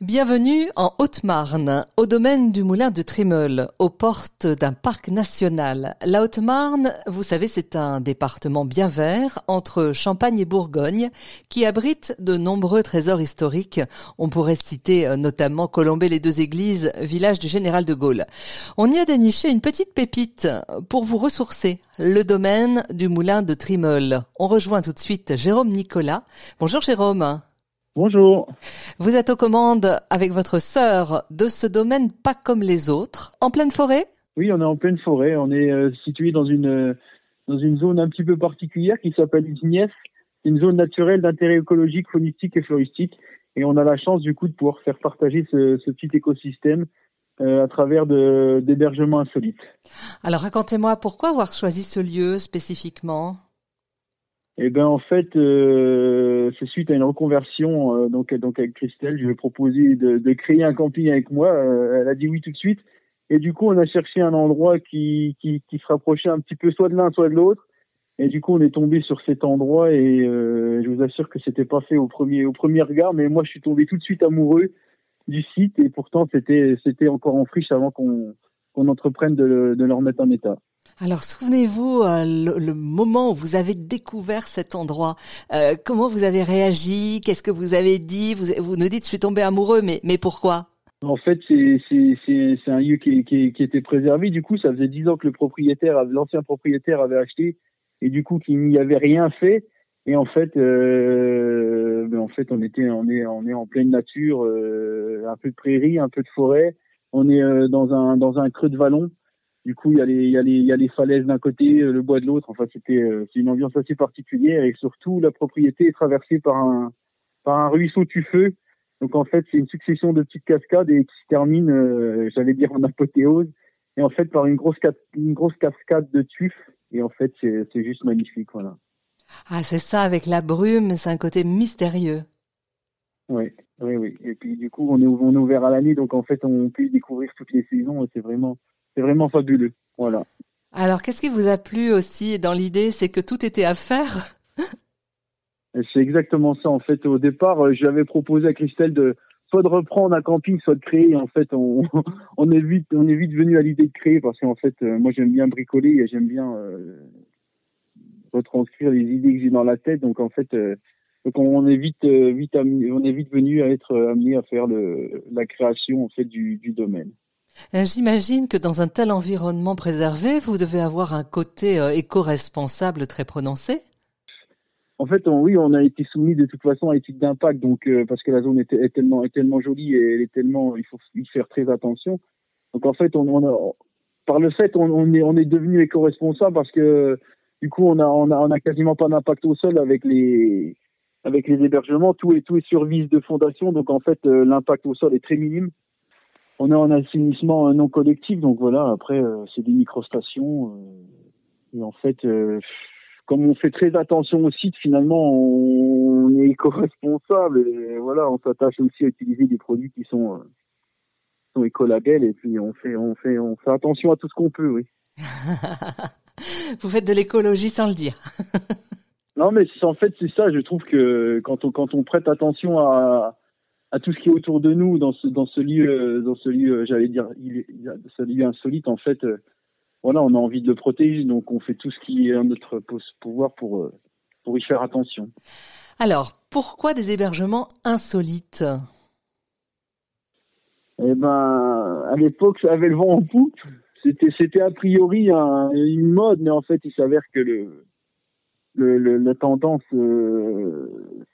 Bienvenue en Haute-Marne, au domaine du moulin de Trimeul, aux portes d'un parc national. La Haute-Marne, vous savez, c'est un département bien vert entre Champagne et Bourgogne qui abrite de nombreux trésors historiques. On pourrait citer euh, notamment Colombey les deux églises, village du général de Gaulle. On y a déniché une petite pépite pour vous ressourcer, le domaine du moulin de Trimeul. On rejoint tout de suite Jérôme Nicolas. Bonjour Jérôme. Bonjour. Vous êtes aux commandes avec votre sœur de ce domaine pas comme les autres, en pleine forêt? Oui, on est en pleine forêt. On est euh, situé dans une euh, dans une zone un petit peu particulière qui s'appelle C'est une zone naturelle d'intérêt écologique, phonétique et floristique. Et on a la chance du coup de pouvoir faire partager ce, petit écosystème euh, à travers d'hébergements insolites. Alors racontez-moi pourquoi avoir choisi ce lieu spécifiquement? Eh ben en fait, euh, c'est suite à une reconversion. Euh, donc donc avec Christelle, je lui ai proposé de, de, créer un camping avec moi. Euh, elle a dit oui tout de suite. Et du coup, on a cherché un endroit qui, qui, qui se rapprochait un petit peu soit de l'un, soit de l'autre. Et du coup, on est tombé sur cet endroit et euh, je vous assure que c'était pas fait au premier au premier regard, mais moi, je suis tombé tout de suite amoureux du site et pourtant c'était c'était encore en friche avant qu'on qu'on entreprenne de, de le remettre en état. Alors souvenez-vous euh, le, moment où vous avez découvert cet endroit. Euh, comment vous avez réagi? Qu'est-ce que vous avez dit? Vous, vous nous dites je suis tombé amoureux, mais mais pourquoi? En fait, c'est un lieu qui, qui, qui, était préservé. Du coup, ça faisait dix ans que le propriétaire, l'ancien propriétaire, avait acheté et du coup qu'il n'y avait rien fait. Et en fait, euh, ben, en fait, on était on est on est en pleine nature, un peu de prairie, un peu de forêt. On est euh, dans un dans un creux de vallon. Du coup, il y a les, il y a les, il y a les falaises d'un côté, euh, le bois de l'autre. Enfin, c'était, euh, c'est une ambiance assez particulière et surtout, la propriété est traversée par un, par un ruisseau tufeux. Donc, en fait, c'est une succession de petites cascades et qui se termine, euh, j'allais dire en apothéose. Et en fait, par une grosse, une grosse cascade de tuf. Et en fait, c'est, c'est juste magnifique, voilà. Ah, c'est ça, avec la brume, c'est un côté mystérieux. Oui, oui, oui. Et puis, du coup, on est, on est ouvert à l'année, donc en fait, on peut y découvrir toutes les saisons c'est vraiment, c'est vraiment fabuleux. Voilà. Alors, qu'est-ce qui vous a plu aussi dans l'idée C'est que tout était à faire? C'est exactement ça. En fait, au départ, euh, j'avais proposé à Christelle de soit de reprendre un camping, soit de créer. En fait, on, on est vite, on est vite venu à l'idée de créer parce qu'en fait, euh, moi, j'aime bien bricoler et j'aime bien euh, retranscrire les idées que j'ai dans la tête. Donc, en fait, donc on est vite, vite, on est vite venu à être amené à faire le, la création en fait du, du domaine. Euh, j'imagine que dans un tel environnement préservé, vous devez avoir un côté euh, éco-responsable très prononcé. En fait, oui, on a été soumis de toute façon à l'étude d'impact, donc euh, parce que la zone est, tellement, est tellement jolie et elle est tellement, il faut y faire très attention. Donc en fait, on, a, par le fait, on, est, on est devenu éco-responsable parce que du coup, on a, on a, on a quasiment pas d'impact au sol avec les, avec les hébergements. Tout est, tout est sur vis de fondation, donc en fait, l'impact au sol est très minime on est en assainissement non collectif, donc voilà. Après, euh, c'est des microstations. Euh, et en fait, euh, comme on fait très attention au site, finalement, on, est éco-responsable. Et voilà, on s'attache aussi à utiliser des produits qui sont, sont écolabels. Et puis, on fait, on fait, on fait attention à tout ce qu'on peut, oui. Vous faites de l'écologie sans le dire. non, mais en fait, c'est ça. Je trouve que quand on, quand on prête attention à à tout ce qui est autour de nous dans ce dans ce lieu dans ce lieu j'allais dire il, ce lieu insolite en fait euh, voilà on a envie de le protéger donc on fait tout ce qui est à notre pouvoir pour euh, pour y faire attention. Alors pourquoi des hébergements insolites? Eh ben à l'époque ça avait le vent en poupe c'était c'était a priori une mode mais en fait il s'avère que le, le, la tendance euh,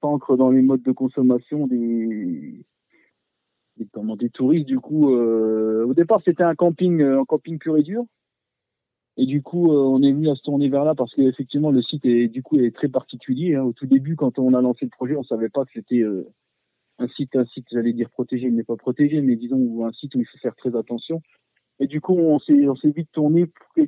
s'ancre dans les modes de consommation des, comment, des touristes. Du coup, euh, au départ, c'était un camping, euh, un camping pur et dur. Et du coup, euh, on est venu à se tourner vers là parce qu'effectivement, le site est du coup est très particulier. Hein. Au tout début, quand on a lancé le projet, on savait pas que c'était un site, un site, j'allais dire protégé, mais pas protégé, mais disons un site où il faut faire très attention. Et du coup, on s'est, on s'est vite tourné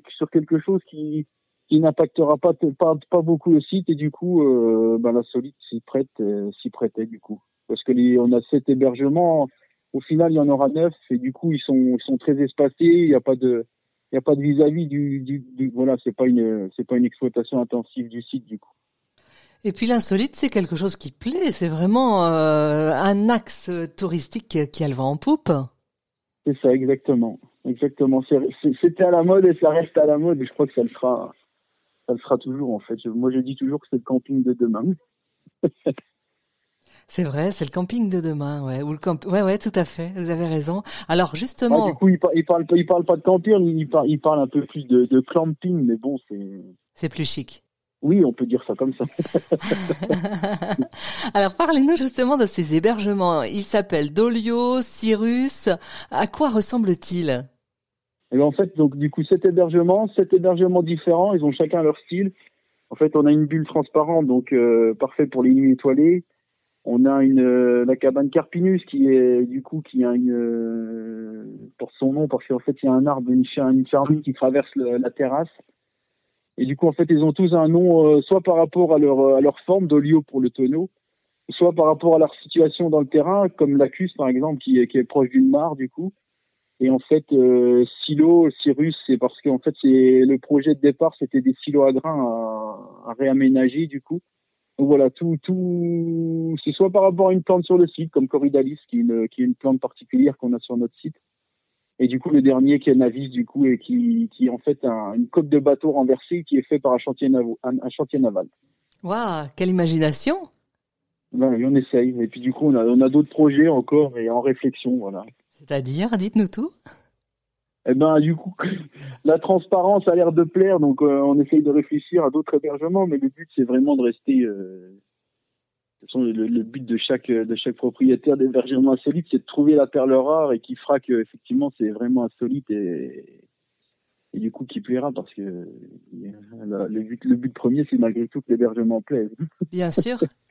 sur quelque chose qui, qui n'impactera pas, pas, pas beaucoup le site et du coup euh, ben la solide s'y prête euh, s'y prêtait du coup parce que les, on a sept hébergements au final il y en aura neuf et du coup ils sont ils sont très espacés il n'y a pas de il y a pas de vis-à-vis du, du, du, voilà c'est pas une c'est pas une exploitation intensive du site du coup Et puis l'insolite, c'est quelque chose qui plaît. C'est vraiment euh, un axe touristique qui a le vent en poupe. C'est ça, exactement. Exactement. C'était à la mode et ça reste à la mode. Et je crois que ça le sera, ça le sera toujours en fait. Moi, je dis toujours que c'est le camping de demain. C'est vrai, c'est le camping de demain, ouais. Ou le camp... Ouais, ouais, tout à fait. Vous avez raison. Alors justement. du coup, il, parle, il parle, pas de camping, il parle, il parle un peu plus de, de clamping, mais bon, c'est. C'est plus chic. Oui, on peut dire ça comme ça. Alors parlez-nous justement de ces hébergements. Ils s'appellent Dolio, Cyrus. À quoi ressemblent-ils Et ben, En fait, donc du coup, cet hébergement, cet hébergement différent, ils ont chacun leur style. En fait, on a une bulle transparente, donc euh, parfait pour les nuits étoilées. On a une euh, la cabane Carpinus qui est du coup qui a une euh, pour son nom parce qu'en fait il y a un arbre, une, une charmine qui traverse la terrasse. Et du coup en fait ils ont tous un nom euh, soit par rapport à leur à leur forme d'olio pour le tonneau, soit par rapport à leur situation dans le terrain comme l'Acus par exemple qui est qui est proche d'une mare du coup. Et en fait silo Cyrus c'est parce qu'en fait c'est le projet de départ c'était des silos à grains à, à réaménager du coup. Donc voilà, tout, tout, c'est soit par rapport à une plante sur le site, comme Corydalis, qui est une, qui est une plante particulière qu'on a sur notre site. Et du coup, le dernier qui est Navis, du coup, et qui, qui est en fait un, une coque de bateau renversée qui est fait par un chantier, un, chantier naval. Waouh, quelle imagination ben, On essaye. Et puis du coup, on a, on a d'autres projets encore et en réflexion, voilà. C'est-à-dire, dites-nous tout. Eh ben, du coup, la transparence a l'air de plaire, donc euh, on essaye de réfléchir à d'autres hébergements, mais le but c'est vraiment de rester. Euh, le, le, but de chaque de chaque propriétaire d'hébergement insolite, c'est de trouver la perle rare et qui fera que effectivement c'est vraiment insolite et, et du coup qui plaira parce que le but le but premier c'est malgré tout que l'hébergement plaise. Bien sûr.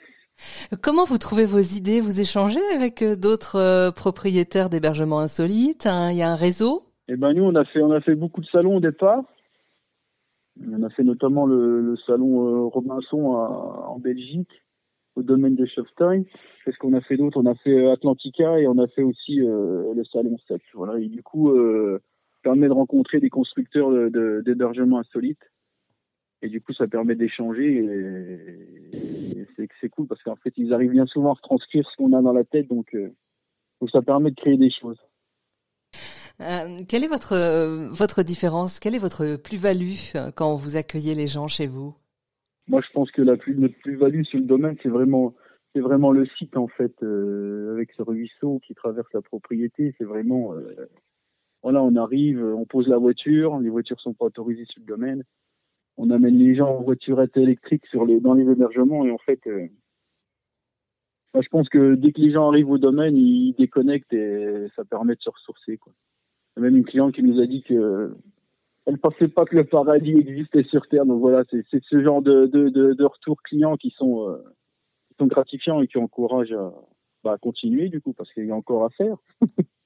Comment vous trouvez vos idées Vous échangez avec euh, d'autres propriétaires d'hébergements insolites hein? Il y a un réseau? Eh ben nous on a fait on a fait beaucoup de salons au départ. On a fait notamment le, salon euh, Robinson en Belgique au domaine de Schofstein. Qu'est-ce qu'on a fait d'autre? On a fait euh, Atlantica et on a fait aussi euh, le salon 7. Voilà et du coup euh, permet de rencontrer des constructeurs d'hébergement de, insolites. Et du coup, ça permet d'échanger et, et c'est cool parce qu'en fait, ils arrivent bien souvent à retranscrire ce qu'on a dans la tête, donc, euh, donc ça permet de créer des choses. Euh, quelle est votre votre différence? Quelle est votre plus-value euh, quand vous accueillez les gens chez vous? Moi, je pense que la plus, notre plus-value sur le domaine, c'est vraiment c'est vraiment le site en fait, euh, avec ce ruisseau qui traverse la propriété. C'est vraiment voilà, on arrive, on pose la voiture, les voitures sont pas autorisées sur le domaine. On amène les gens en voiturette électrique sur les dans les hébergements et en fait je pense que dès que les gens arrivent au domaine, ils déconnectent et ça permet de se ressourcer. Quoi. Il y a même une cliente qui nous a dit que elle pensait pas que le paradis existait sur Terre. Donc voilà, c'est ce genre de, de, de, de retours clients qui sont, euh, qui sont gratifiants et qui encouragent à, bah, à continuer du coup parce qu'il y a encore à faire.